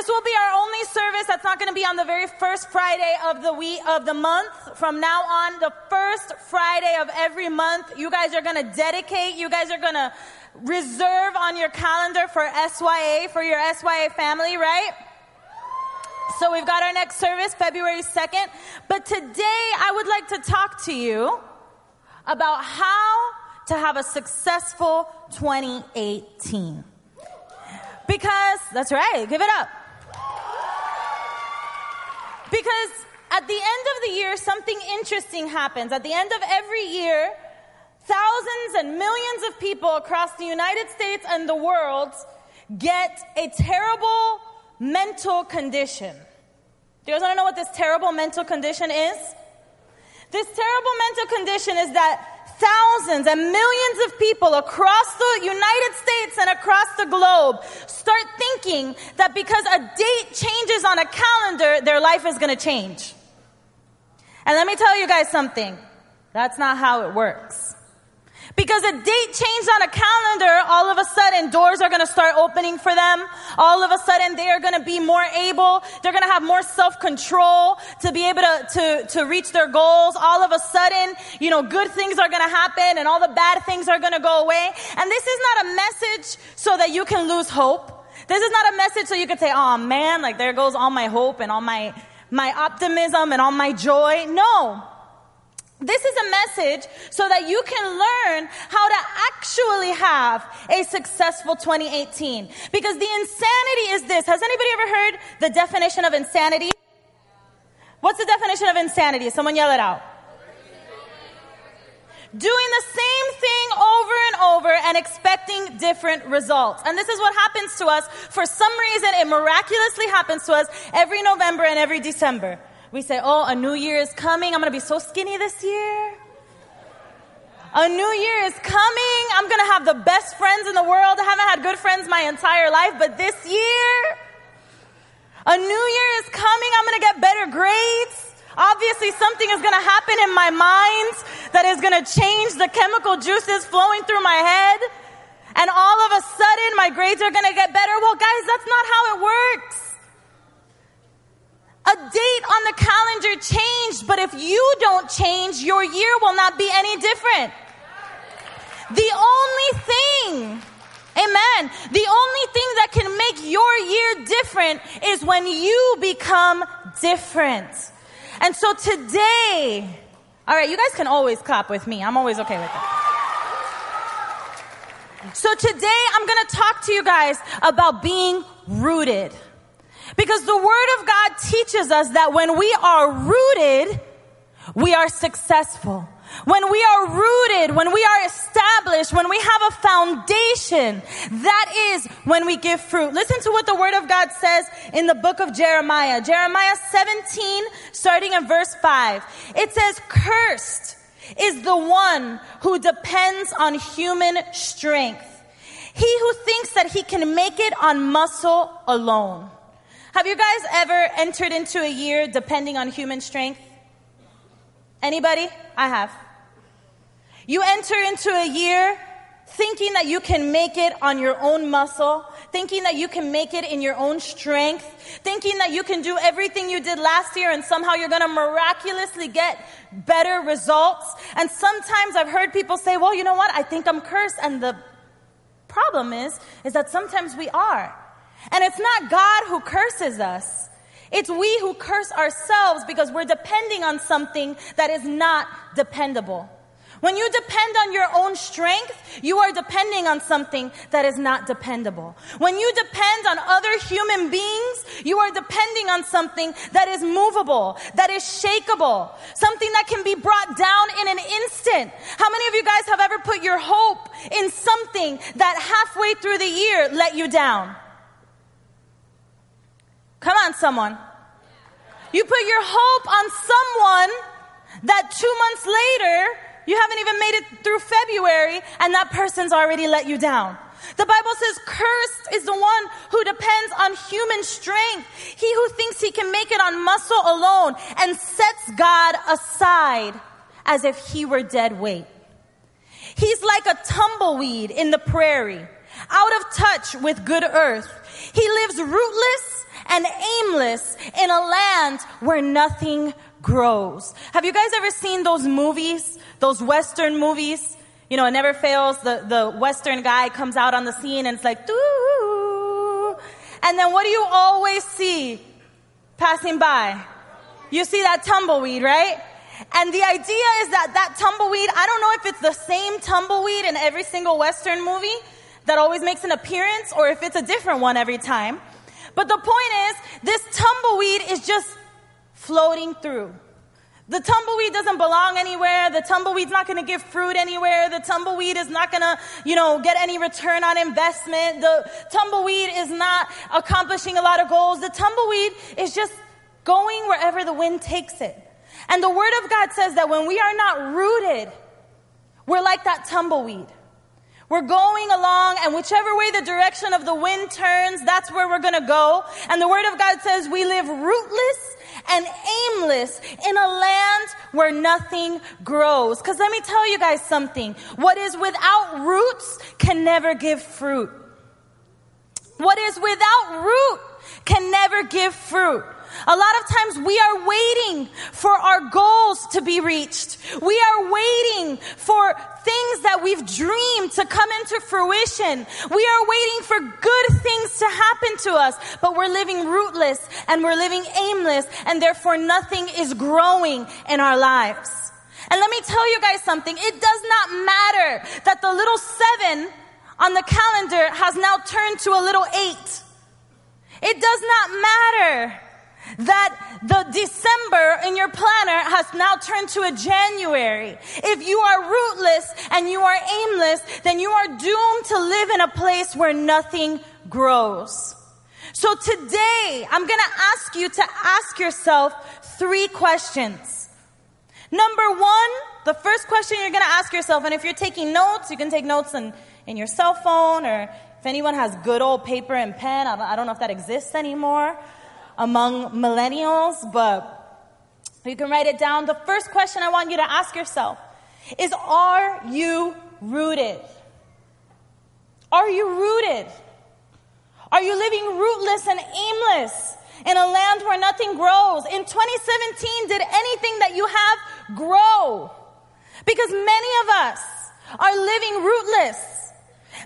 This will be our only service that's not going to be on the very first Friday of the week of the month. From now on, the first Friday of every month, you guys are going to dedicate, you guys are going to reserve on your calendar for SYA, for your SYA family, right? So we've got our next service February 2nd. But today I would like to talk to you about how to have a successful 2018. Because, that's right, give it up. Because at the end of the year, something interesting happens. At the end of every year, thousands and millions of people across the United States and the world get a terrible mental condition. Do you guys want to know what this terrible mental condition is? This terrible mental condition is that thousands and millions of people across the United States and across the globe start thinking that because a date changes on a calendar, their life is going to change. And let me tell you guys something. That's not how it works. Because a date changed on a calendar, all of a sudden doors are going to start opening for them. All of a sudden they are going to be more able, they're going to have more self-control to be able to, to, to reach their goals. All of a sudden, you know, good things are going to happen and all the bad things are going to go away. And this is not a message so that you can lose hope. This is not a message so you can say, oh man, like there goes all my hope and all my, my optimism and all my joy. No. This is a message so that you can learn how to actually have a successful 2018. Because the insanity is this. Has anybody ever heard the definition of insanity? What's the definition of insanity? Someone yell it out. Doing the same thing over and over and expecting different results. And this is what happens to us. For some reason, it miraculously happens to us every November and every December. We say, oh, a new year is coming. I'm going to be so skinny this year. A new year is coming. I'm going to have the best friends in the world. I haven't had good friends my entire life, but this year, a new year is coming. I'm going to get better grades. Obviously, something is going to happen in my mind that is going to change the chemical juices flowing through my head. And all of a sudden, my grades are going to get better. Well, guys, that's not how it works. A date on the calendar changed, but if you don't change, your year will not be any different. The only thing, amen, the only thing that can make your year different is when you become different. And so today, all right, you guys can always clap with me. I'm always okay with that. So today I'm going to talk to you guys about being rooted. Because the Word of God teaches us that when we are rooted, we are successful. When we are rooted, when we are established, when we have a foundation, that is when we give fruit. Listen to what the Word of God says in the book of Jeremiah. Jeremiah 17, starting in verse 5. It says, Cursed is the one who depends on human strength. He who thinks that he can make it on muscle alone. Have you guys ever entered into a year depending on human strength? Anybody? I have. You enter into a year thinking that you can make it on your own muscle, thinking that you can make it in your own strength, thinking that you can do everything you did last year and somehow you're going to miraculously get better results. And sometimes I've heard people say, well, you know what? I think I'm cursed. And the problem is, is that sometimes we are. And it's not God who curses us. It's we who curse ourselves because we're depending on something that is not dependable. When you depend on your own strength, you are depending on something that is not dependable. When you depend on other human beings, you are depending on something that is movable, that is shakable, something that can be brought down in an instant. How many of you guys have ever put your hope in something that halfway through the year let you down? Come on, someone. You put your hope on someone that two months later, you haven't even made it through February and that person's already let you down. The Bible says, cursed is the one who depends on human strength. He who thinks he can make it on muscle alone and sets God aside as if he were dead weight. He's like a tumbleweed in the prairie, out of touch with good earth. He lives rootless and aimless in a land where nothing grows. Have you guys ever seen those movies? Those Western movies? You know, it never fails. The, the Western guy comes out on the scene and it's like, doo. And then what do you always see passing by? You see that tumbleweed, right? And the idea is that that tumbleweed, I don't know if it's the same tumbleweed in every single Western movie that always makes an appearance or if it's a different one every time. But the point is, this tumbleweed is just floating through. The tumbleweed doesn't belong anywhere. The tumbleweed's not going to give fruit anywhere. The tumbleweed is not going to, you know, get any return on investment. The tumbleweed is not accomplishing a lot of goals. The tumbleweed is just going wherever the wind takes it. And the word of God says that when we are not rooted, we're like that tumbleweed. We're going along and whichever way the direction of the wind turns, that's where we're gonna go. And the word of God says we live rootless and aimless in a land where nothing grows. Cause let me tell you guys something. What is without roots can never give fruit. What is without root can never give fruit. A lot of times we are waiting for our goals to be reached. We are waiting for things that we've dreamed to come into fruition. We are waiting for good things to happen to us, but we're living rootless and we're living aimless and therefore nothing is growing in our lives. And let me tell you guys something. It does not matter that the little seven on the calendar has now turned to a little eight. It does not matter that the December in your planner has now turned to a January. If you are rootless and you are aimless, then you are doomed to live in a place where nothing grows. So today, I'm gonna ask you to ask yourself three questions. Number one, the first question you're gonna ask yourself, and if you're taking notes, you can take notes in, in your cell phone, or if anyone has good old paper and pen, I don't know if that exists anymore among millennials, but you can write it down. The first question I want you to ask yourself is Are you rooted? Are you rooted? Are you living rootless and aimless in a land where nothing grows? In 2017, did anything that you have grow? Because many of us are living rootless.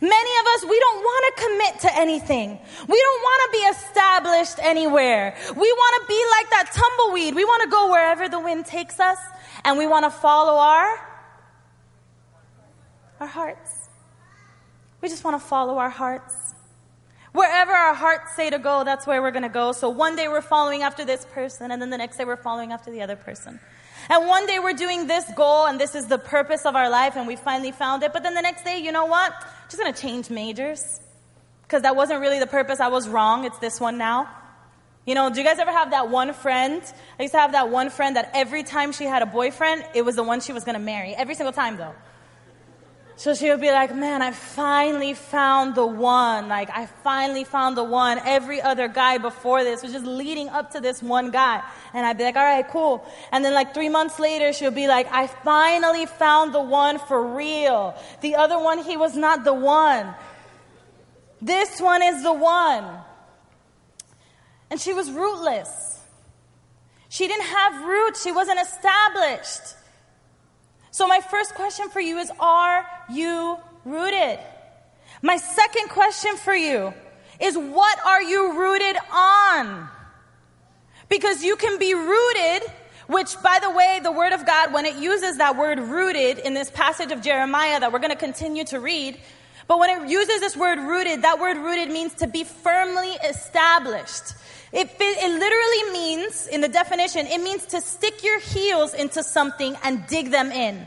Many of us, we don't want to commit to anything. We don't want to be established anywhere. We want to be like that tumbleweed. We want to go wherever the wind takes us and we want to follow our, our hearts. We just want to follow our hearts. Wherever our hearts say to go, that's where we're going to go. So one day we're following after this person and then the next day we're following after the other person. And one day we're doing this goal and this is the purpose of our life and we finally found it. But then the next day, you know what? Just going to change majors because that wasn't really the purpose. I was wrong. It's this one now. You know, do you guys ever have that one friend? I used to have that one friend that every time she had a boyfriend, it was the one she was going to marry. Every single time though. So she would be like, man, I finally found the one. Like, I finally found the one. Every other guy before this was just leading up to this one guy. And I'd be like, all right, cool. And then like three months later, she'll be like, I finally found the one for real. The other one, he was not the one. This one is the one. And she was rootless. She didn't have roots. She wasn't established. So my first question for you is, are you rooted? My second question for you is, what are you rooted on? Because you can be rooted, which by the way, the word of God, when it uses that word rooted in this passage of Jeremiah that we're going to continue to read, but when it uses this word rooted, that word rooted means to be firmly established. It, it literally means, in the definition, it means to stick your heels into something and dig them in.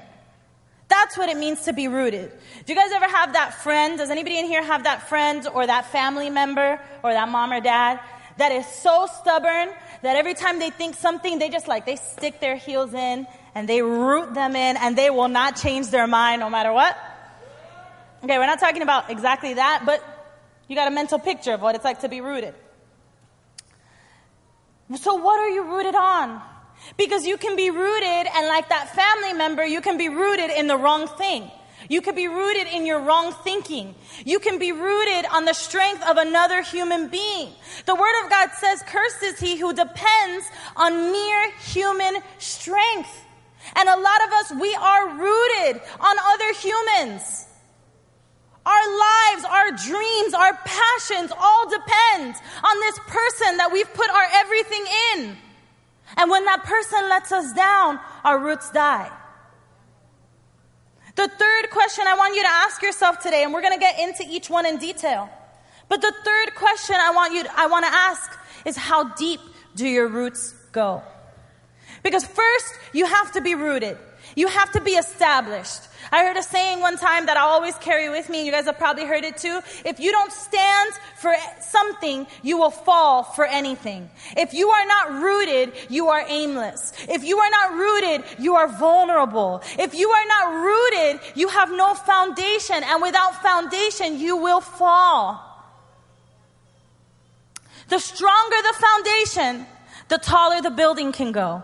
That's what it means to be rooted. Do you guys ever have that friend? Does anybody in here have that friend or that family member or that mom or dad that is so stubborn that every time they think something, they just like, they stick their heels in and they root them in and they will not change their mind no matter what? Okay, we're not talking about exactly that, but you got a mental picture of what it's like to be rooted. So, what are you rooted on? Because you can be rooted, and like that family member, you can be rooted in the wrong thing. You could be rooted in your wrong thinking. You can be rooted on the strength of another human being. The Word of God says, Cursed is he who depends on mere human strength. And a lot of us, we are rooted on other humans. Our lives, our dreams, our passions all depend on this person that we've put our everything in. And when that person lets us down, our roots die. The third question I want you to ask yourself today, and we're going to get into each one in detail. But the third question I want you, to, I want to ask is how deep do your roots go? Because first, you have to be rooted. You have to be established. I heard a saying one time that I always carry with me. And you guys have probably heard it too. If you don't stand for something, you will fall for anything. If you are not rooted, you are aimless. If you are not rooted, you are vulnerable. If you are not rooted, you have no foundation. And without foundation, you will fall. The stronger the foundation, the taller the building can go.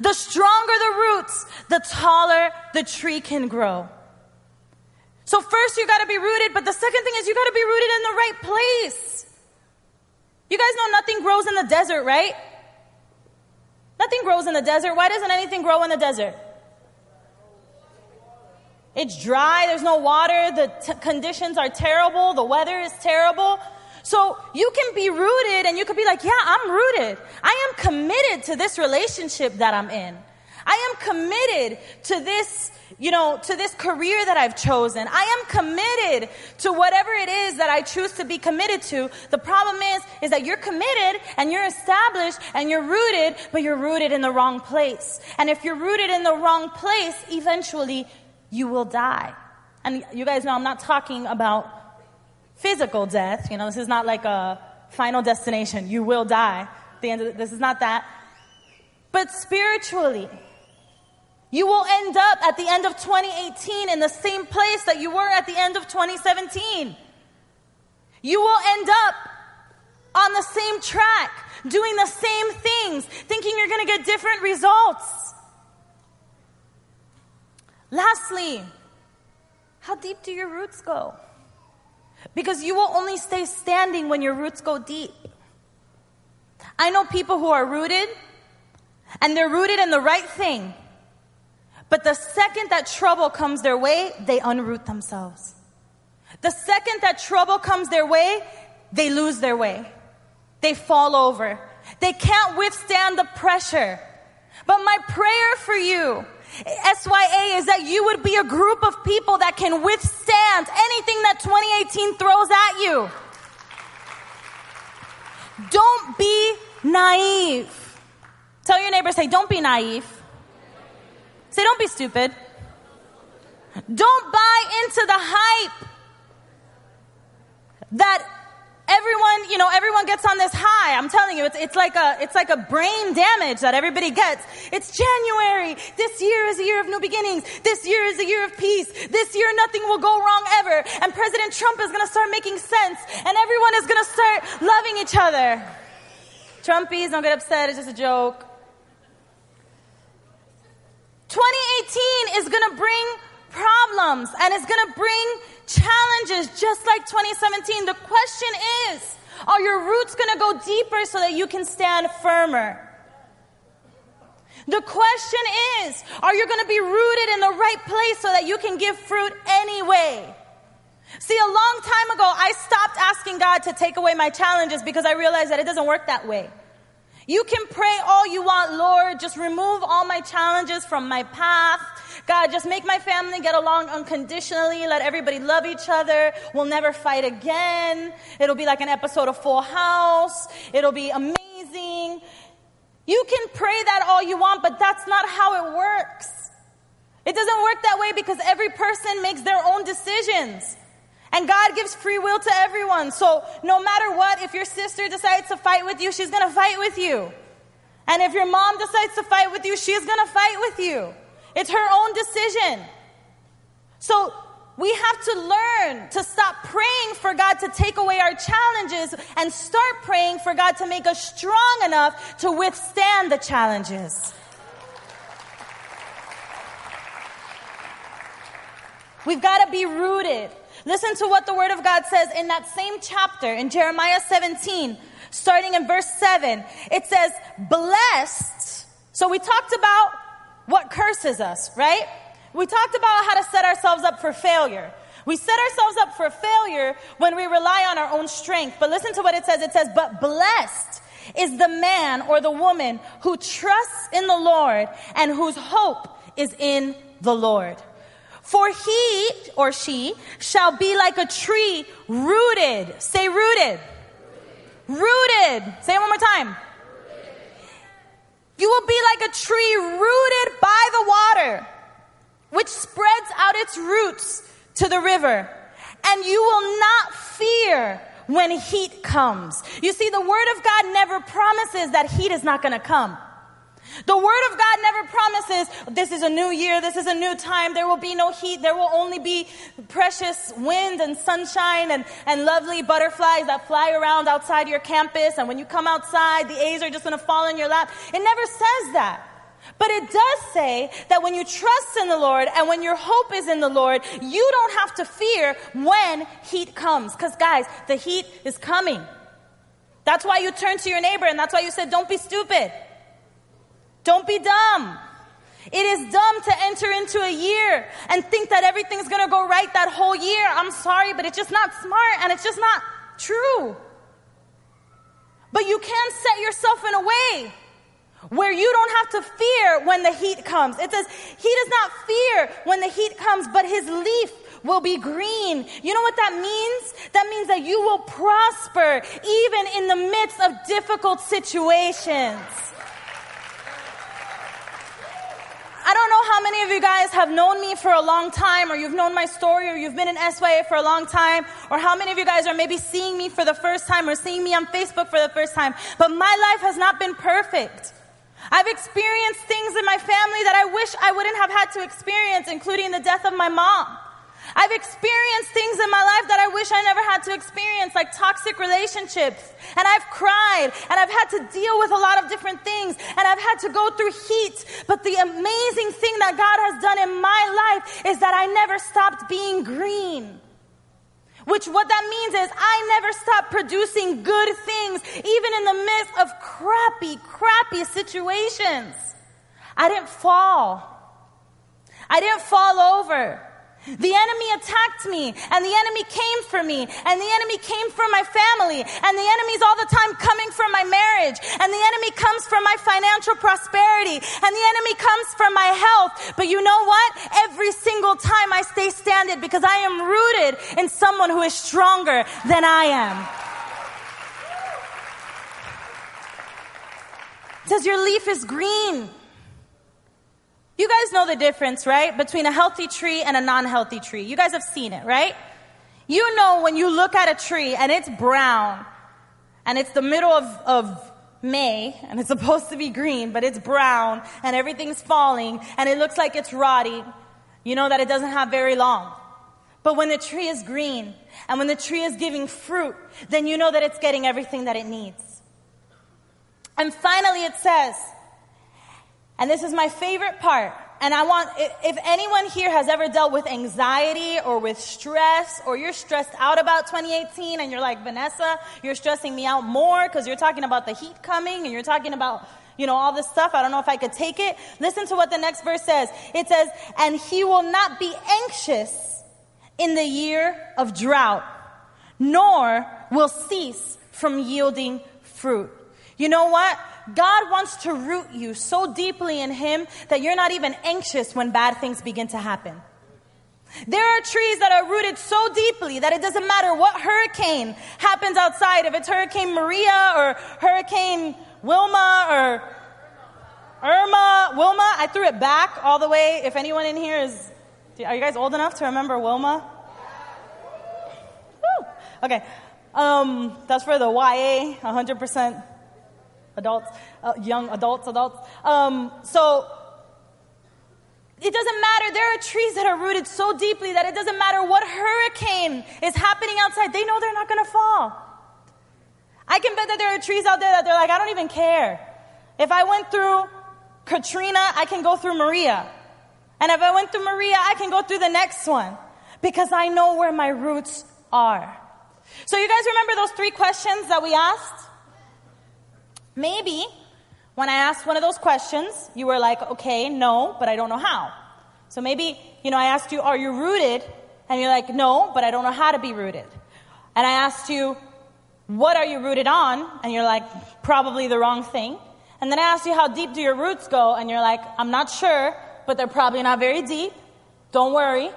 The stronger the roots, the taller the tree can grow. So first you gotta be rooted, but the second thing is you gotta be rooted in the right place. You guys know nothing grows in the desert, right? Nothing grows in the desert. Why doesn't anything grow in the desert? It's dry, there's no water, the t- conditions are terrible, the weather is terrible. So you can be rooted and you could be like, yeah, I'm rooted. I am committed to this relationship that I'm in. I am committed to this, you know, to this career that I've chosen. I am committed to whatever it is that I choose to be committed to. The problem is, is that you're committed and you're established and you're rooted, but you're rooted in the wrong place. And if you're rooted in the wrong place, eventually you will die. And you guys know I'm not talking about physical death. You know, this is not like a final destination. You will die. The end of this is not that. But spiritually, you will end up at the end of 2018 in the same place that you were at the end of 2017. You will end up on the same track, doing the same things, thinking you're going to get different results. Lastly, how deep do your roots go? Because you will only stay standing when your roots go deep. I know people who are rooted and they're rooted in the right thing. But the second that trouble comes their way, they unroot themselves. The second that trouble comes their way, they lose their way. They fall over. They can't withstand the pressure. But my prayer for you SYA is that you would be a group of people that can withstand anything that 2018 throws at you. Don't be naive. Tell your neighbor, say, don't be naive. Say, don't be stupid. Don't buy into the hype that everyone, you know, everyone gets on this high. I'm telling you, it's, it's like a, it's like a brain damage that everybody gets. It's January. This year is a year of new beginnings. This year is a year of peace. This year nothing will go wrong ever. And President Trump is going to start making sense and everyone is going to start loving each other. Trumpies, don't get upset. It's just a joke. 2018 is going to bring problems and it's going to bring challenges just like 2017. The question is, are your roots going to go deeper so that you can stand firmer? The question is, are you going to be rooted in the right place so that you can give fruit anyway? See, a long time ago, I stopped asking God to take away my challenges because I realized that it doesn't work that way. You can pray all you want, Lord, just remove all my challenges from my path. God, just make my family get along unconditionally. Let everybody love each other. We'll never fight again. It'll be like an episode of Full House. It'll be amazing. You can pray that all you want, but that's not how it works. It doesn't work that way because every person makes their own decisions. And God gives free will to everyone. So no matter what, if your sister decides to fight with you, she's going to fight with you. And if your mom decides to fight with you, she's going to fight with you. It's her own decision. So we have to learn to stop praying for God to take away our challenges and start praying for God to make us strong enough to withstand the challenges. We've got to be rooted. Listen to what the word of God says in that same chapter in Jeremiah 17, starting in verse 7. It says, blessed. So we talked about what curses us, right? We talked about how to set ourselves up for failure. We set ourselves up for failure when we rely on our own strength. But listen to what it says. It says, but blessed is the man or the woman who trusts in the Lord and whose hope is in the Lord. For he or she shall be like a tree rooted. Say rooted. Rooted. Say it one more time. You will be like a tree rooted by the water, which spreads out its roots to the river. And you will not fear when heat comes. You see, the word of God never promises that heat is not going to come. The word of God never promises this is a new year, this is a new time, there will be no heat, there will only be precious wind and sunshine and, and lovely butterflies that fly around outside your campus. And when you come outside, the A's are just going to fall in your lap. It never says that. But it does say that when you trust in the Lord and when your hope is in the Lord, you don't have to fear when heat comes. Because guys, the heat is coming. That's why you turn to your neighbor and that's why you said, don't be stupid. Don't be dumb. It is dumb to enter into a year and think that everything's gonna go right that whole year. I'm sorry, but it's just not smart and it's just not true. But you can set yourself in a way where you don't have to fear when the heat comes. It says, He does not fear when the heat comes, but His leaf will be green. You know what that means? That means that you will prosper even in the midst of difficult situations. I don't know how many of you guys have known me for a long time, or you've known my story, or you've been in SYA for a long time, or how many of you guys are maybe seeing me for the first time, or seeing me on Facebook for the first time. But my life has not been perfect. I've experienced things in my family that I wish I wouldn't have had to experience, including the death of my mom. I've experienced things in my life that I wish I never had to experience, like toxic relationships. And I've cried and I've had to deal with a lot of different things and I've had to go through heat. But the amazing thing that God has done in my life is that I never stopped being green. Which what that means is I never stopped producing good things, even in the midst of crappy, crappy situations. I didn't fall. I didn't fall over. The enemy attacked me and the enemy came for me and the enemy came for my family and the enemy's all the time coming for my marriage and the enemy comes for my financial prosperity and the enemy comes for my health. But you know what? Every single time I stay standing because I am rooted in someone who is stronger than I am. Says your leaf is green. You guys know the difference, right? Between a healthy tree and a non-healthy tree. You guys have seen it, right? You know when you look at a tree and it's brown and it's the middle of, of May and it's supposed to be green, but it's brown and everything's falling and it looks like it's rotting. You know that it doesn't have very long. But when the tree is green and when the tree is giving fruit, then you know that it's getting everything that it needs. And finally it says, and this is my favorite part. And I want, if anyone here has ever dealt with anxiety or with stress, or you're stressed out about 2018 and you're like, Vanessa, you're stressing me out more because you're talking about the heat coming and you're talking about, you know, all this stuff. I don't know if I could take it. Listen to what the next verse says. It says, and he will not be anxious in the year of drought, nor will cease from yielding fruit. You know what? God wants to root you so deeply in Him that you're not even anxious when bad things begin to happen. There are trees that are rooted so deeply that it doesn't matter what hurricane happens outside, if it's Hurricane Maria or Hurricane Wilma or Irma, Wilma, I threw it back all the way. If anyone in here is, are you guys old enough to remember Wilma? Woo. Okay. Um, that's for the YA, 100% adults, uh, young adults, adults. Um, so it doesn't matter. There are trees that are rooted so deeply that it doesn't matter what hurricane is happening outside. They know they're not going to fall. I can bet that there are trees out there that they're like, I don't even care. If I went through Katrina, I can go through Maria. And if I went through Maria, I can go through the next one. because I know where my roots are. So you guys remember those three questions that we asked? Maybe when I asked one of those questions, you were like, okay, no, but I don't know how. So maybe, you know, I asked you, are you rooted? And you're like, no, but I don't know how to be rooted. And I asked you, what are you rooted on? And you're like, probably the wrong thing. And then I asked you, how deep do your roots go? And you're like, I'm not sure, but they're probably not very deep. Don't worry.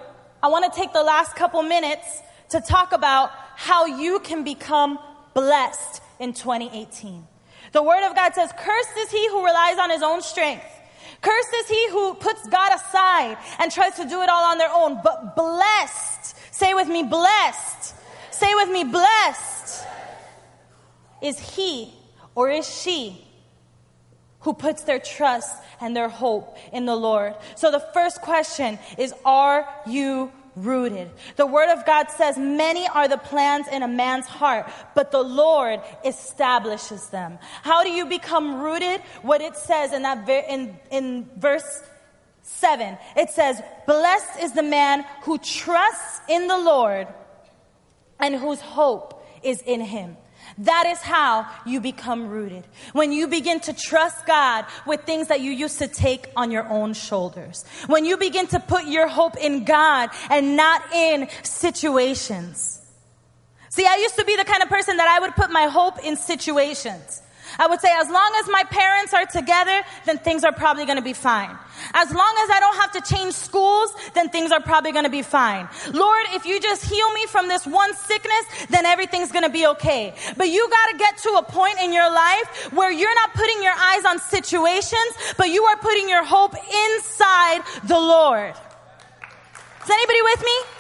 I want to take the last couple minutes to talk about how you can become blessed in 2018. The Word of God says, Cursed is he who relies on his own strength. Cursed is he who puts God aside and tries to do it all on their own. But blessed, say with me, blessed. Say with me, blessed is he or is she who puts their trust and their hope in the Lord. So the first question is, are you rooted. The word of God says, many are the plans in a man's heart, but the Lord establishes them. How do you become rooted? What it says in that, in, in verse 7, it says, blessed is the man who trusts in the Lord and whose hope is in him. That is how you become rooted. When you begin to trust God with things that you used to take on your own shoulders. When you begin to put your hope in God and not in situations. See, I used to be the kind of person that I would put my hope in situations. I would say, as long as my parents are together, then things are probably going to be fine. As long as I don't have to change schools, then things are probably going to be fine. Lord, if you just heal me from this one sickness, then everything's going to be okay. But you got to get to a point in your life where you're not putting your eyes on situations, but you are putting your hope inside the Lord. Is anybody with me?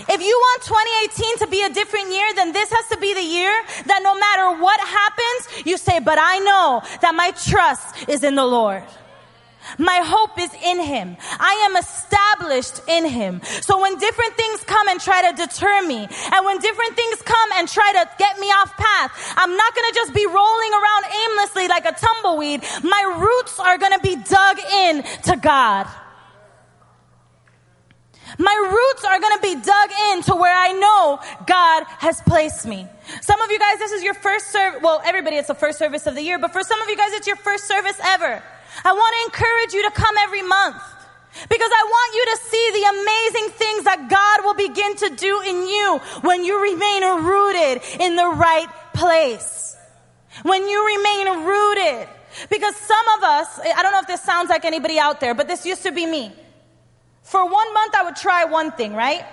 If you want 2018 to be a different year, then this has to be the year that no matter what happens, you say, but I know that my trust is in the Lord. My hope is in Him. I am established in Him. So when different things come and try to deter me, and when different things come and try to get me off path, I'm not gonna just be rolling around aimlessly like a tumbleweed. My roots are gonna be dug in to God. My roots are going to be dug into where I know God has placed me. Some of you guys, this is your first service. Well, everybody, it's the first service of the year, but for some of you guys, it's your first service ever. I want to encourage you to come every month because I want you to see the amazing things that God will begin to do in you when you remain rooted in the right place. When you remain rooted. Because some of us, I don't know if this sounds like anybody out there, but this used to be me. For one month, I would try one thing, right?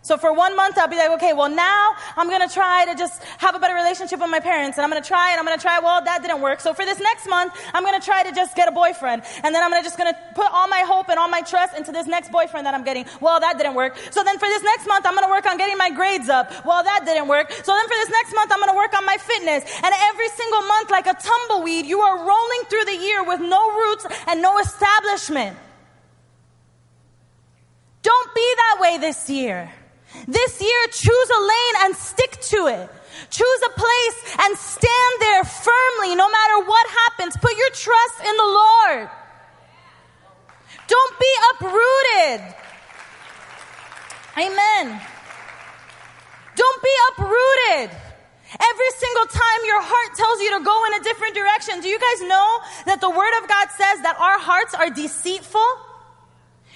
So for one month, I'll be like, okay, well now I'm gonna try to just have a better relationship with my parents, and I'm gonna try, and I'm gonna try. Well, that didn't work. So for this next month, I'm gonna try to just get a boyfriend, and then I'm gonna just gonna put all my hope and all my trust into this next boyfriend that I'm getting. Well, that didn't work. So then for this next month, I'm gonna work on getting my grades up. Well, that didn't work. So then for this next month, I'm gonna work on my fitness. And every single month, like a tumbleweed, you are rolling through the year with no roots and no establishment. Don't be that way this year. This year, choose a lane and stick to it. Choose a place and stand there firmly no matter what happens. Put your trust in the Lord. Don't be uprooted. Amen. Don't be uprooted. Every single time your heart tells you to go in a different direction. Do you guys know that the Word of God says that our hearts are deceitful?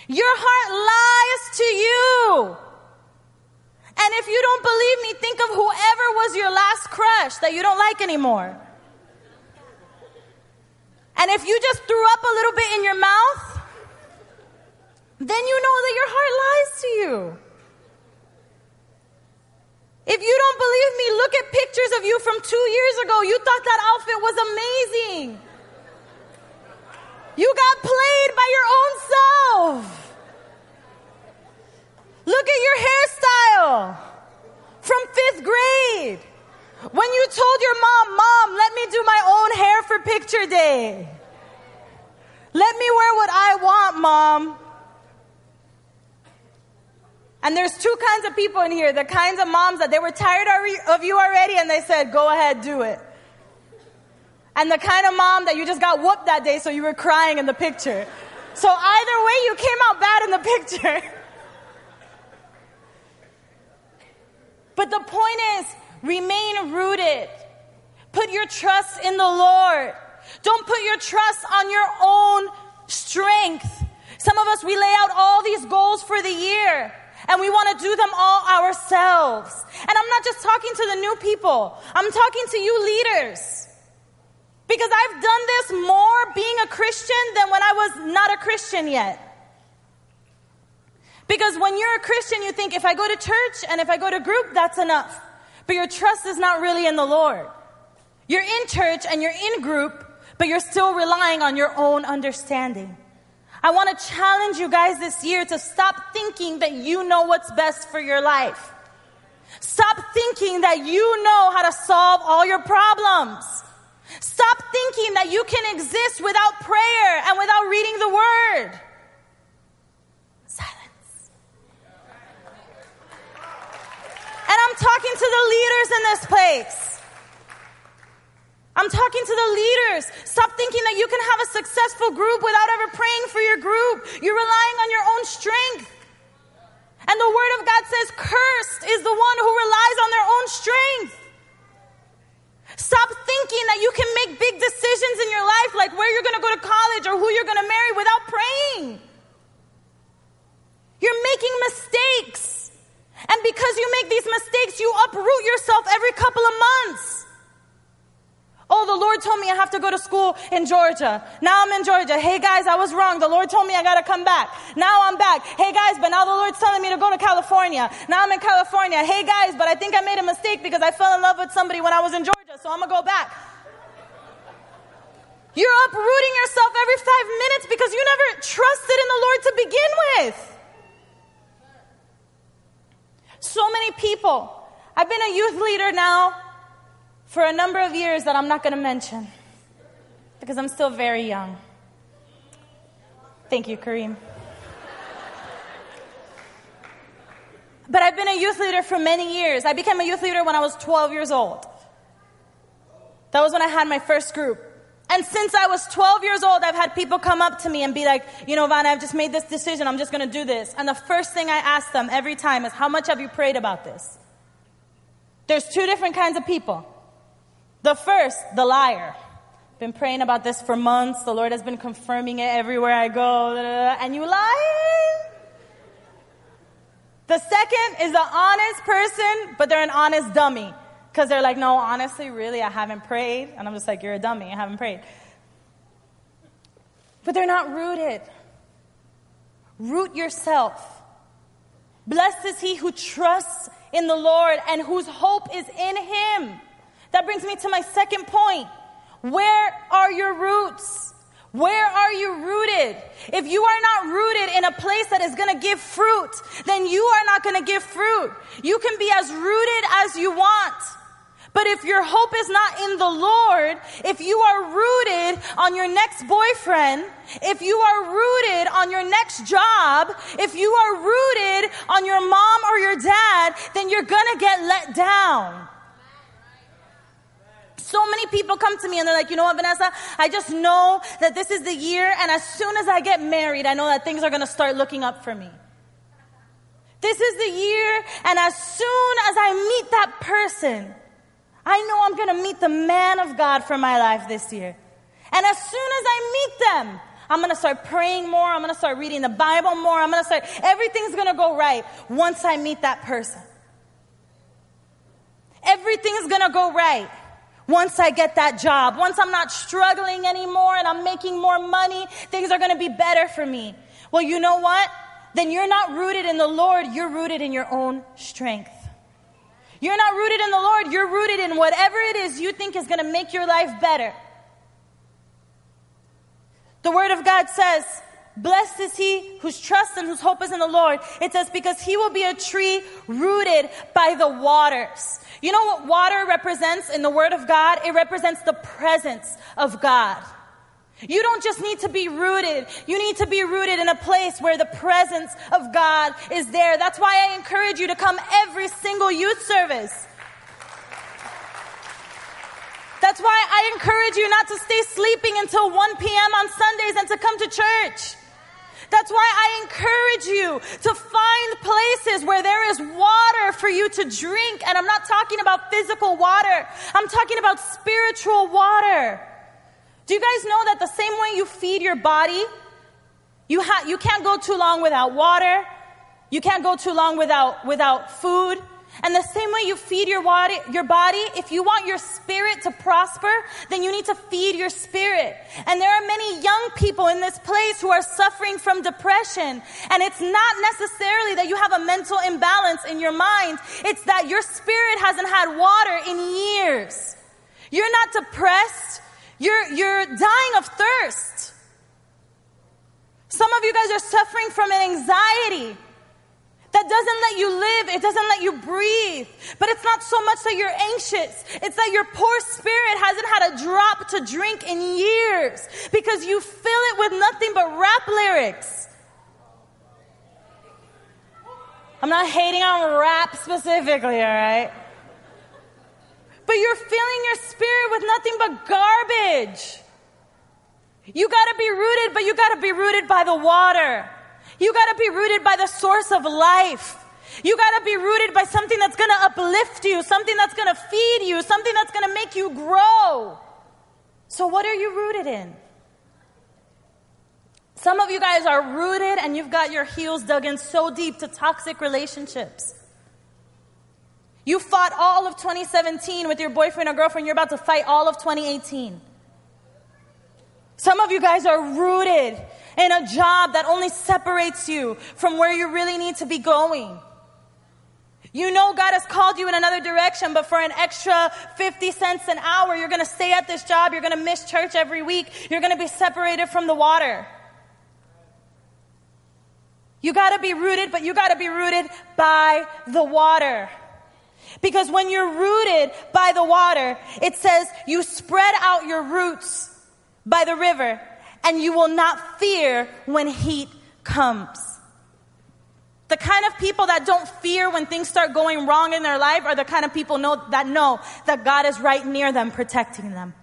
Your heart lies to you. And if you don't believe me, think of whoever was your last crush that you don't like anymore. And if you just threw up a little bit in your mouth, then you know that your heart lies to you. If you don't believe me, look at pictures of you from two years ago. You thought that outfit was amazing. You got played by your own self. Look at your hairstyle from fifth grade. When you told your mom, Mom, let me do my own hair for picture day. Let me wear what I want, Mom. And there's two kinds of people in here the kinds of moms that they were tired of you already and they said, Go ahead, do it and the kind of mom that you just got whooped that day so you were crying in the picture. So either way, you came out bad in the picture. But the point is, remain rooted. Put your trust in the Lord. Don't put your trust on your own strength. Some of us, we lay out all these goals for the year and we want to do them all ourselves. And I'm not just talking to the new people. I'm talking to you leaders. Because I've done this more being a Christian than when I was not a Christian yet. Because when you're a Christian, you think if I go to church and if I go to group, that's enough. But your trust is not really in the Lord. You're in church and you're in group, but you're still relying on your own understanding. I want to challenge you guys this year to stop thinking that you know what's best for your life. Stop thinking that you know how to solve all your problems. Stop thinking that you can exist without prayer and without reading the word. Silence. And I'm talking to the leaders in this place. I'm talking to the leaders. Stop thinking that you can have a successful group without ever praying for your group. You're relying on your own strength. And the word of God says, cursed is the one who relies on their own strength. Stop thinking that you can make big decisions in your life, like where you're going to go to college or who you're going to marry without praying. You're making mistakes. And because you make these mistakes, you uproot yourself every couple of months. Oh, the Lord told me I have to go to school in Georgia. Now I'm in Georgia. Hey guys, I was wrong. The Lord told me I gotta come back. Now I'm back. Hey guys, but now the Lord's telling me to go to California. Now I'm in California. Hey guys, but I think I made a mistake because I fell in love with somebody when I was in Georgia, so I'm gonna go back. You're uprooting yourself every five minutes because you never trusted in the Lord to begin with. So many people. I've been a youth leader now for a number of years that I'm not going to mention because I'm still very young. Thank you, Kareem. But I've been a youth leader for many years. I became a youth leader when I was 12 years old. That was when I had my first group. And since I was 12 years old, I've had people come up to me and be like, you know, Vanna, I've just made this decision. I'm just going to do this. And the first thing I ask them every time is, how much have you prayed about this? There's two different kinds of people. The first, the liar. Been praying about this for months. The Lord has been confirming it everywhere I go. And you lie. The second is the honest person, but they're an honest dummy. Because they're like, no, honestly, really, I haven't prayed. And I'm just like, you're a dummy, I haven't prayed. But they're not rooted. Root yourself. Blessed is he who trusts in the Lord and whose hope is in him. That brings me to my second point. Where are your roots? Where are you rooted? If you are not rooted in a place that is going to give fruit, then you are not going to give fruit. You can be as rooted as you want. But if your hope is not in the Lord, if you are rooted on your next boyfriend, if you are rooted on your next job, if you are rooted on your mom or your dad, then you're gonna get let down. So many people come to me and they're like, you know what, Vanessa? I just know that this is the year, and as soon as I get married, I know that things are gonna start looking up for me. This is the year, and as soon as I meet that person, I know I'm going to meet the man of God for my life this year. And as soon as I meet them, I'm going to start praying more. I'm going to start reading the Bible more. I'm going to start, everything's going to go right once I meet that person. Everything's going to go right once I get that job. Once I'm not struggling anymore and I'm making more money, things are going to be better for me. Well, you know what? Then you're not rooted in the Lord, you're rooted in your own strength. You're not rooted in the Lord, you're rooted in whatever it is you think is going to make your life better. The Word of God says, Blessed is he whose trust and whose hope is in the Lord. It says, because he will be a tree rooted by the waters. You know what water represents in the Word of God? It represents the presence of God. You don't just need to be rooted. You need to be rooted in a place where the presence of God is there. That's why I encourage you to come every single youth service. That's why I encourage you not to stay sleeping until 1 p.m. on Sundays and to come to church. That's why I encourage you to find places where there is water for you to drink. And I'm not talking about physical water. I'm talking about spiritual water. Do you guys know that the same way you feed your body, you, ha- you can't go too long without water. You can't go too long without, without food. And the same way you feed your body, your body, if you want your spirit to prosper, then you need to feed your spirit. And there are many young people in this place who are suffering from depression. And it's not necessarily that you have a mental imbalance in your mind. It's that your spirit hasn't had water in years. You're not depressed. You're, you're dying of thirst. Some of you guys are suffering from an anxiety that doesn't let you live. It doesn't let you breathe. But it's not so much that you're anxious. It's that your poor spirit hasn't had a drop to drink in years because you fill it with nothing but rap lyrics. I'm not hating on rap specifically, all right? But you're filling your spirit with nothing but garbage. You gotta be rooted, but you gotta be rooted by the water. You gotta be rooted by the source of life. You gotta be rooted by something that's gonna uplift you, something that's gonna feed you, something that's gonna make you grow. So, what are you rooted in? Some of you guys are rooted and you've got your heels dug in so deep to toxic relationships. You fought all of 2017 with your boyfriend or girlfriend, you're about to fight all of 2018. Some of you guys are rooted in a job that only separates you from where you really need to be going. You know God has called you in another direction, but for an extra 50 cents an hour, you're going to stay at this job. You're going to miss church every week. You're going to be separated from the water. You got to be rooted, but you got to be rooted by the water. Because when you're rooted by the water, it says you spread out your roots by the river and you will not fear when heat comes. The kind of people that don't fear when things start going wrong in their life are the kind of people know, that know that God is right near them protecting them.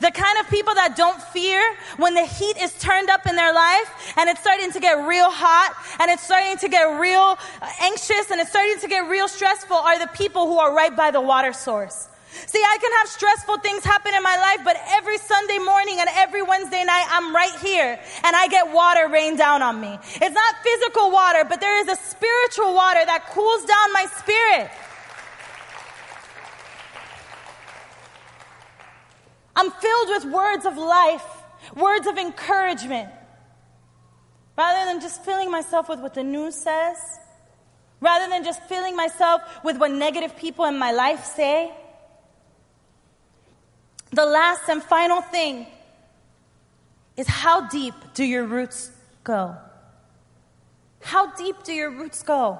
The kind of people that don't fear when the heat is turned up in their life and it's starting to get real hot and it's starting to get real anxious and it's starting to get real stressful are the people who are right by the water source. See, I can have stressful things happen in my life, but every Sunday morning and every Wednesday night, I'm right here and I get water rain down on me. It's not physical water, but there is a spiritual water that cools down my spirit. I'm filled with words of life, words of encouragement. Rather than just filling myself with what the news says, rather than just filling myself with what negative people in my life say, the last and final thing is how deep do your roots go? How deep do your roots go?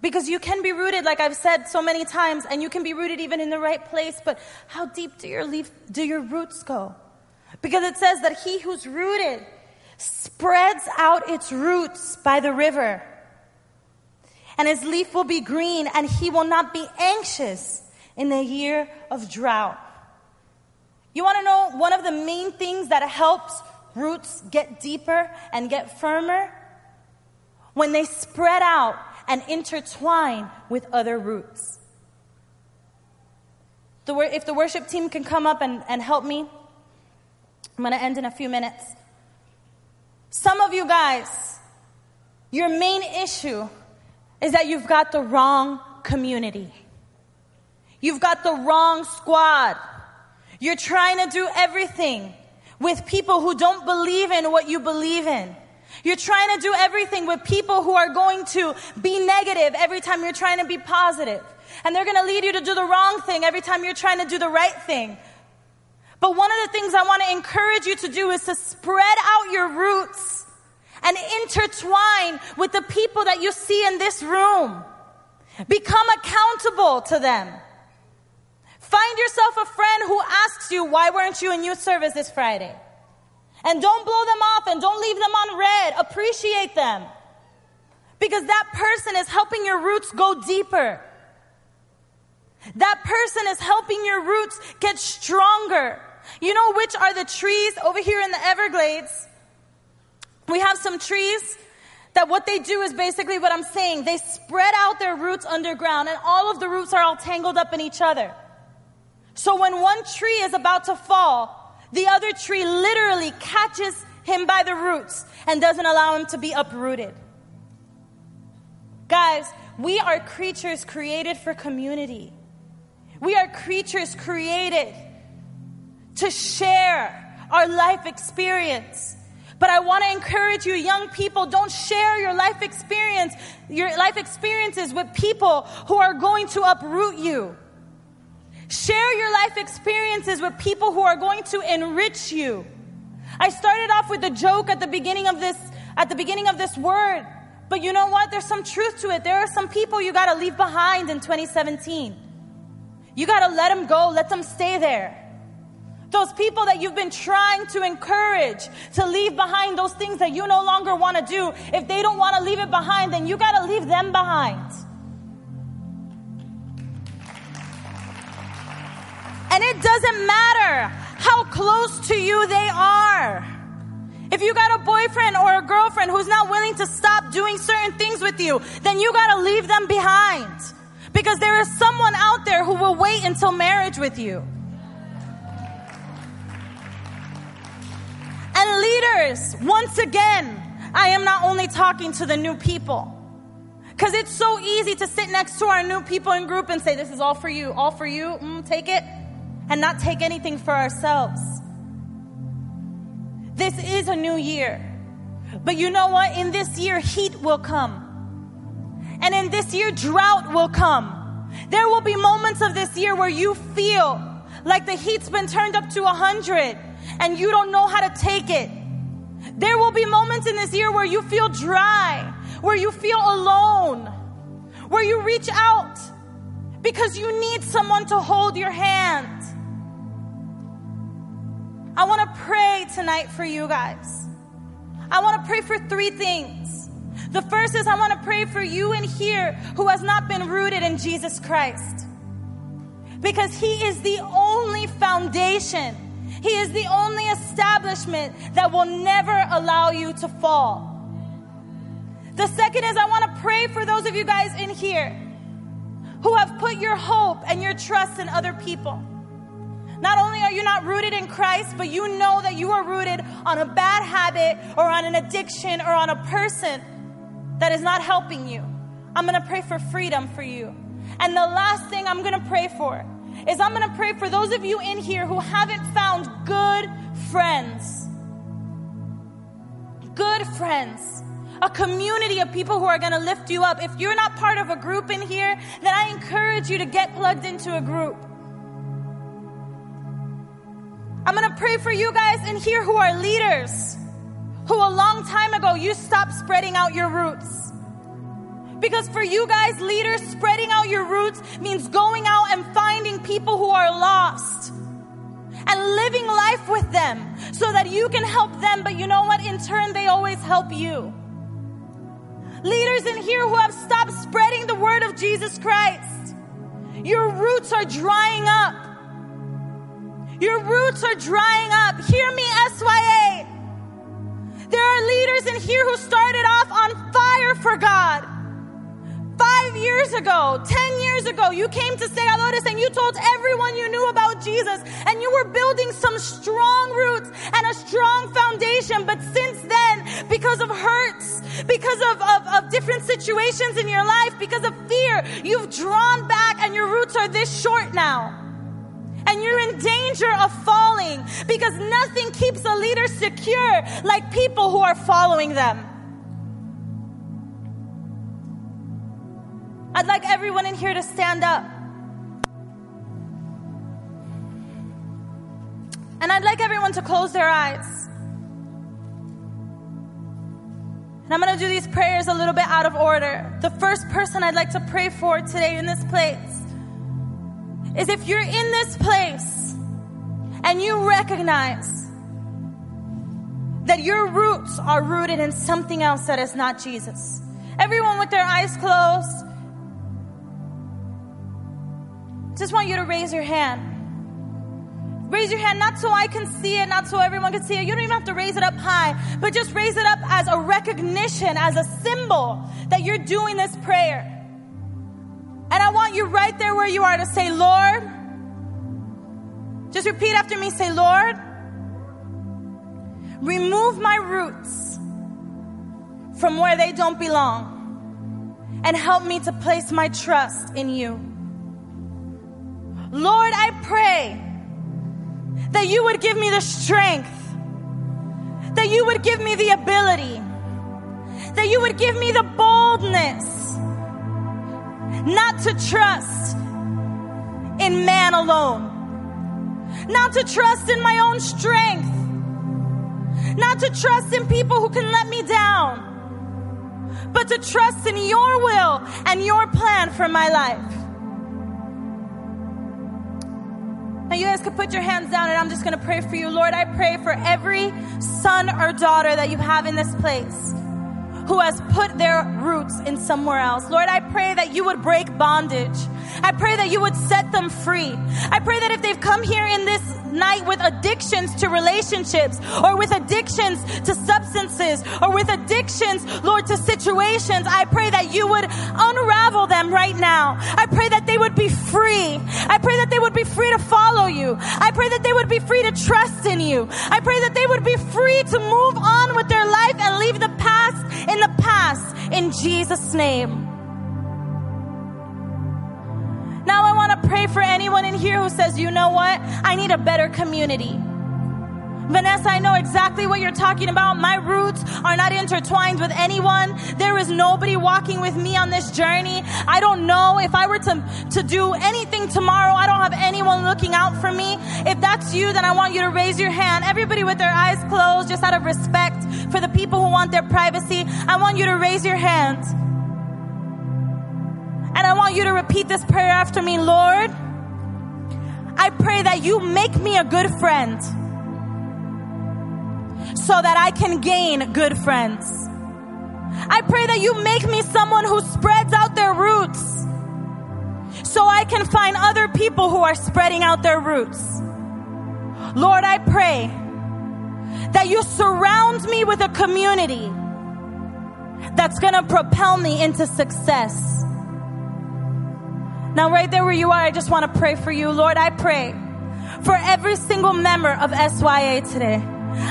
Because you can be rooted, like I've said so many times, and you can be rooted even in the right place, but how deep do your, leaf, do your roots go? Because it says that he who's rooted spreads out its roots by the river, and his leaf will be green, and he will not be anxious in the year of drought. You want to know one of the main things that helps roots get deeper and get firmer? When they spread out and intertwine with other roots. The, if the worship team can come up and, and help me, I'm going to end in a few minutes. Some of you guys, your main issue is that you've got the wrong community. You've got the wrong squad. You're trying to do everything with people who don't believe in what you believe in. You're trying to do everything with people who are going to be negative every time you're trying to be positive. And they're going to lead you to do the wrong thing every time you're trying to do the right thing. But one of the things I want to encourage you to do is to spread out your roots and intertwine with the people that you see in this room. Become accountable to them. Find yourself a friend who asks you, why weren't you in youth service this Friday? And don't blow them off and don't leave them on read. Appreciate them. Because that person is helping your roots go deeper. That person is helping your roots get stronger. You know which are the trees over here in the Everglades We have some trees that what they do is basically what I'm saying. They spread out their roots underground and all of the roots are all tangled up in each other. So when one tree is about to fall, the other tree literally catches him by the roots and doesn't allow him to be uprooted. Guys, we are creatures created for community. We are creatures created to share our life experience. But I want to encourage you, young people, don't share your life experience, your life experiences with people who are going to uproot you. Share your life experiences with people who are going to enrich you. I started off with a joke at the beginning of this, at the beginning of this word. But you know what? There's some truth to it. There are some people you gotta leave behind in 2017. You gotta let them go, let them stay there. Those people that you've been trying to encourage to leave behind those things that you no longer want to do, if they don't want to leave it behind, then you got to leave them behind. And it doesn't matter how close to you they are. If you got a boyfriend or a girlfriend who's not willing to stop doing certain things with you, then you got to leave them behind. Because there is someone out there who will wait until marriage with you. And leaders, once again, I am not only talking to the new people. Because it's so easy to sit next to our new people in group and say, This is all for you, all for you, mm, take it, and not take anything for ourselves. This is a new year. But you know what? In this year, heat will come. And in this year, drought will come. There will be moments of this year where you feel like the heat's been turned up to a hundred and you don't know how to take it. There will be moments in this year where you feel dry, where you feel alone, where you reach out because you need someone to hold your hand. I want to pray tonight for you guys. I want to pray for three things. The first is I want to pray for you in here who has not been rooted in Jesus Christ. Because He is the only foundation he is the only establishment that will never allow you to fall. The second is I want to pray for those of you guys in here who have put your hope and your trust in other people. Not only are you not rooted in Christ, but you know that you are rooted on a bad habit or on an addiction or on a person that is not helping you. I'm going to pray for freedom for you. And the last thing I'm going to pray for is I'm going to pray for those of you in here who haven't found good friends. Good friends. A community of people who are going to lift you up. If you're not part of a group in here, then I encourage you to get plugged into a group. I'm going to pray for you guys in here who are leaders, who a long time ago you stopped spreading out your roots. Because for you guys, leaders, spreading out your roots means going out and finding people who are lost and living life with them so that you can help them. But you know what? In turn, they always help you. Leaders in here who have stopped spreading the word of Jesus Christ, your roots are drying up. Your roots are drying up. Hear me, SYA. There are leaders in here who started off on fire for God. Five years ago, 10 years ago, you came to Segadores and you told everyone you knew about Jesus and you were building some strong roots and a strong foundation. But since then, because of hurts, because of, of, of different situations in your life, because of fear, you've drawn back and your roots are this short now. And you're in danger of falling because nothing keeps a leader secure like people who are following them. I'd like everyone in here to stand up. And I'd like everyone to close their eyes. And I'm going to do these prayers a little bit out of order. The first person I'd like to pray for today in this place is if you're in this place and you recognize that your roots are rooted in something else that is not Jesus. Everyone with their eyes closed, just want you to raise your hand. Raise your hand, not so I can see it, not so everyone can see it. You don't even have to raise it up high, but just raise it up as a recognition, as a symbol that you're doing this prayer. And I want you right there where you are to say, Lord, just repeat after me, say, Lord, remove my roots from where they don't belong and help me to place my trust in you. Lord, I pray that you would give me the strength, that you would give me the ability, that you would give me the boldness not to trust in man alone, not to trust in my own strength, not to trust in people who can let me down, but to trust in your will and your plan for my life. Now you guys could put your hands down and I'm just going to pray for you. Lord, I pray for every son or daughter that you have in this place who has put their roots in somewhere else. Lord, I pray that you would break bondage. I pray that you would set them free. I pray that if they've come here in this night with addictions to relationships or with addictions to substances or with addictions, Lord, to situations. I pray that you would unravel them right now. I pray that they would be free. I pray that they would be free to follow you. I pray that they would be free to trust in you. I pray that they would be free to move on with their life and leave the past in the past in Jesus' name. Pray for anyone in here who says, you know what? I need a better community. Vanessa, I know exactly what you're talking about. My roots are not intertwined with anyone. There is nobody walking with me on this journey. I don't know if I were to, to do anything tomorrow. I don't have anyone looking out for me. If that's you, then I want you to raise your hand. Everybody with their eyes closed, just out of respect for the people who want their privacy. I want you to raise your hand. And I want you to repeat this prayer after me, Lord. I pray that you make me a good friend so that I can gain good friends. I pray that you make me someone who spreads out their roots so I can find other people who are spreading out their roots. Lord, I pray that you surround me with a community that's going to propel me into success. Now, right there where you are, I just want to pray for you. Lord, I pray for every single member of SYA today.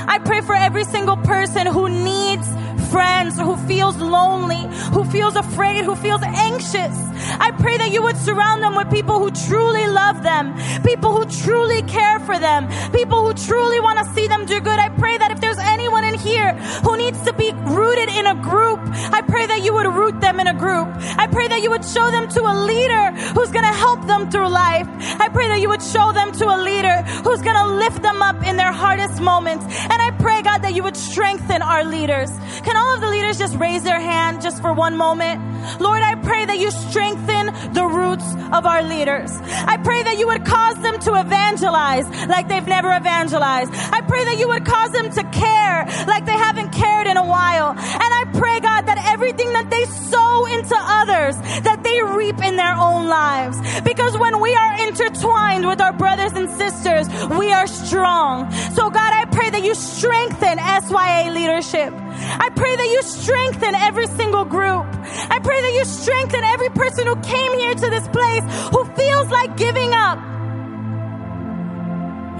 I pray for every single person who needs friends, who feels lonely, who feels afraid, who feels anxious. I pray that you would surround them with people who truly love them, people who truly care for them, people who truly want to see them do good. I pray that if there's anyone in here who needs to be rooted in a group, I pray that you would root them in a group. I pray that you would show them to a leader who's going to help them through life. I pray that you would show them to a leader who's going to lift them up in their hardest moments. And I pray, God, that you would strengthen our leaders. Can all of the leaders just raise their hand just for one moment? Lord, I pray that you strengthen the roots of our leaders. I pray that you would cause them to evangelize like they've never evangelized. I pray that you would cause them to care like they haven't cared in a while. And I pray, God, that everything that they sow into others, that they reap in their own lives. Because when we are intertwined with our brothers and sisters, we are strong. So God, I pray that you strengthen SYA leadership. I pray that you strengthen every single group. I pray that you strengthen every person who came here to this place who feels like giving up.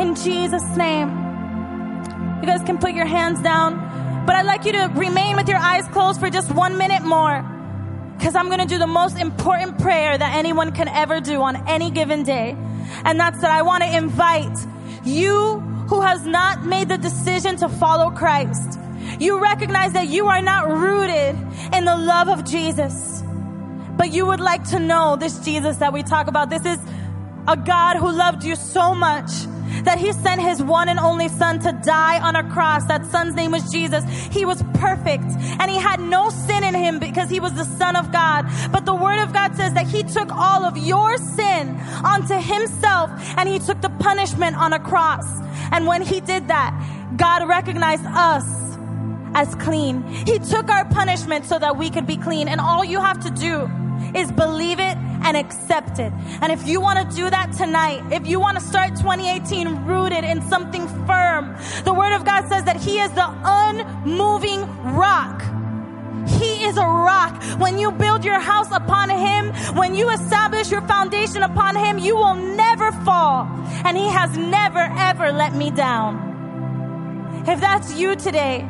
In Jesus' name. You guys can put your hands down, but I'd like you to remain with your eyes closed for just one minute more. Because I'm going to do the most important prayer that anyone can ever do on any given day. And that's that I want to invite you who has not made the decision to follow Christ you recognize that you are not rooted in the love of Jesus, but you would like to know this Jesus that we talk about. This is a God who loved you so much that he sent his one and only son to die on a cross. That son's name was Jesus. He was perfect and he had no sin in him because he was the son of God. But the word of God says that he took all of your sin onto himself and he took the punishment on a cross. And when he did that, God recognized us as clean. He took our punishment so that we could be clean. And all you have to do is believe it and accept it. And if you want to do that tonight, if you want to start 2018 rooted in something firm, the Word of God says that He is the unmoving rock. He is a rock. When you build your house upon Him, when you establish your foundation upon Him, you will never fall. And He has never, ever let me down. If that's you today,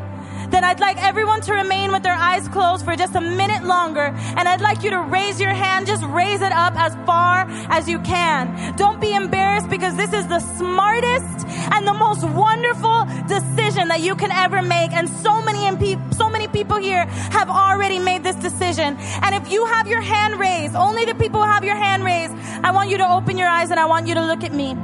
then I'd like everyone to remain with their eyes closed for just a minute longer. And I'd like you to raise your hand, just raise it up as far as you can. Don't be embarrassed because this is the smartest and the most wonderful decision that you can ever make. And so many, so many people here have already made this decision. And if you have your hand raised, only the people who have your hand raised, I want you to open your eyes and I want you to look at me.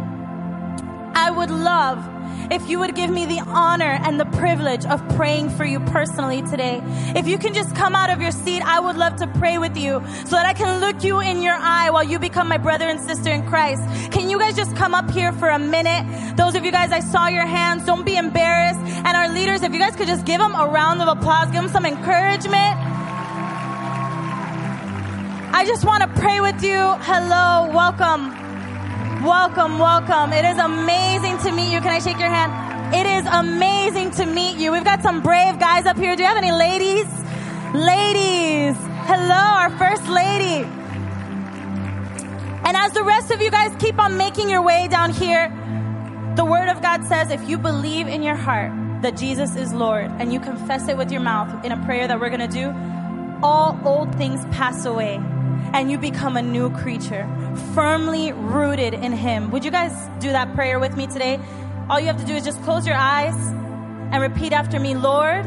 I would love if you would give me the honor and the privilege of praying for you personally today. If you can just come out of your seat, I would love to pray with you so that I can look you in your eye while you become my brother and sister in Christ. Can you guys just come up here for a minute? Those of you guys, I saw your hands. Don't be embarrassed. And our leaders, if you guys could just give them a round of applause, give them some encouragement. I just want to pray with you. Hello, welcome. Welcome, welcome. It is amazing to meet you. Can I shake your hand? It is amazing to meet you. We've got some brave guys up here. Do you have any ladies? Ladies. Hello, our first lady. And as the rest of you guys keep on making your way down here, the Word of God says if you believe in your heart that Jesus is Lord and you confess it with your mouth in a prayer that we're going to do, all old things pass away and you become a new creature, firmly rooted in Him. Would you guys do that prayer with me today? All you have to do is just close your eyes and repeat after me Lord,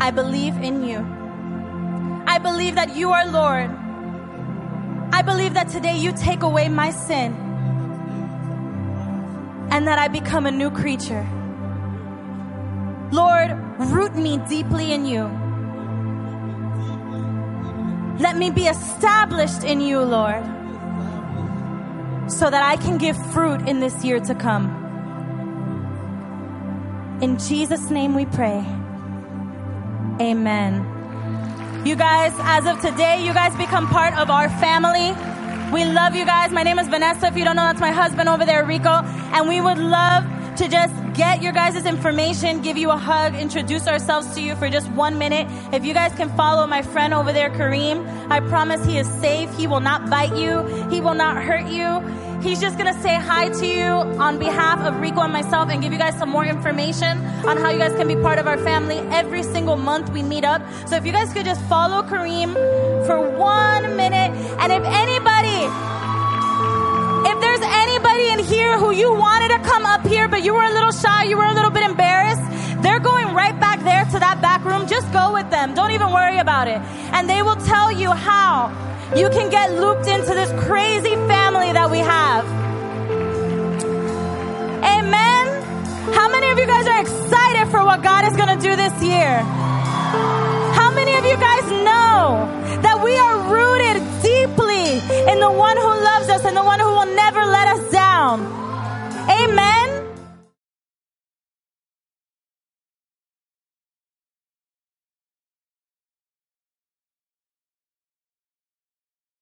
I believe in you. I believe that you are Lord. I believe that today you take away my sin and that I become a new creature. Lord, root me deeply in you. Let me be established in you, Lord, so that I can give fruit in this year to come. In Jesus' name we pray. Amen. You guys, as of today, you guys become part of our family. We love you guys. My name is Vanessa. If you don't know, that's my husband over there, Rico. And we would love to just get your guys' information, give you a hug, introduce ourselves to you for just one minute. If you guys can follow my friend over there, Kareem, I promise he is safe. He will not bite you. He will not hurt you. He's just gonna say hi to you on behalf of Rico and myself and give you guys some more information on how you guys can be part of our family. Every single month we meet up. So if you guys could just follow Kareem for one minute. And if anybody if there's in here who you wanted to come up here, but you were a little shy, you were a little bit embarrassed, they're going right back there to that back room. Just go with them. Don't even worry about it. And they will tell you how you can get looped into this crazy family that we have. Amen. How many of you guys are excited for what God is going to do this year? How many of you guys know that we are rooted deeply in the one who loves us and the one who will never let us down. Amen.